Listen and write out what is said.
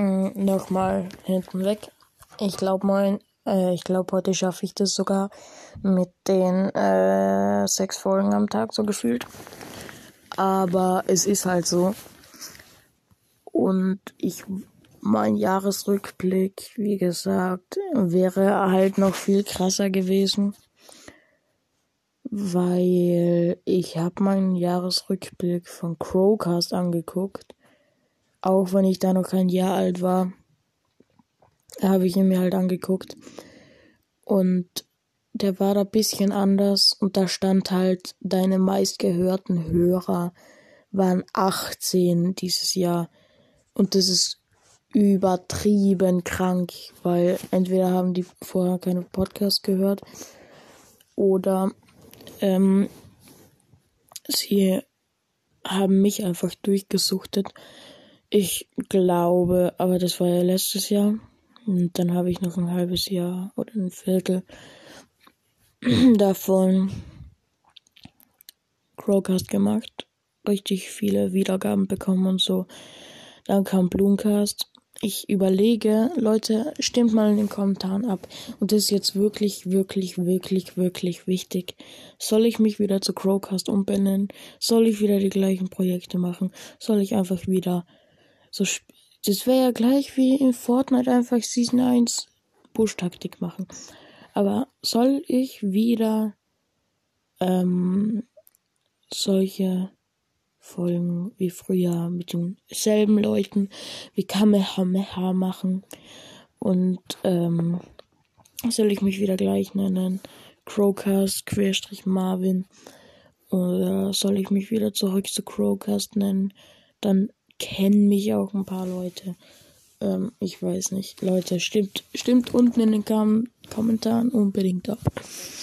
Mm, Nochmal hinten weg. Ich glaube mal, äh, ich glaube heute schaffe ich das sogar mit den äh, sechs Folgen am Tag so gefühlt. Aber es ist halt so. Und ich, mein Jahresrückblick, wie gesagt, wäre halt noch viel krasser gewesen. Weil ich habe meinen Jahresrückblick von Crowcast angeguckt. Auch wenn ich da noch kein Jahr alt war, habe ich ihn mir halt angeguckt. Und der war da bisschen anders und da stand halt, deine meistgehörten Hörer waren 18 dieses Jahr. Und das ist übertrieben krank, weil entweder haben die vorher keine Podcast gehört oder ähm, sie haben mich einfach durchgesuchtet. Ich glaube, aber das war ja letztes Jahr. Und dann habe ich noch ein halbes Jahr oder ein Viertel davon Crowcast gemacht. Richtig viele Wiedergaben bekommen und so. Dann kam Bloomcast. Ich überlege, Leute, stimmt mal in den Kommentaren ab. Und das ist jetzt wirklich, wirklich, wirklich, wirklich wichtig. Soll ich mich wieder zu Crowcast umbenennen? Soll ich wieder die gleichen Projekte machen? Soll ich einfach wieder so. Das wäre ja gleich wie in Fortnite einfach Season 1 Push-Taktik machen. Aber soll ich wieder ähm, solche Folgen wie früher mit denselben Leuten wie Kamehameha machen. Und ähm, soll ich mich wieder gleich nennen? Crowcast, Querstrich Marvin. Oder soll ich mich wieder zurück zu Crowcast nennen? Dann kennen mich auch ein paar Leute. Ähm, ich weiß nicht. Leute, stimmt, stimmt unten in den Kom Kommentaren unbedingt ab.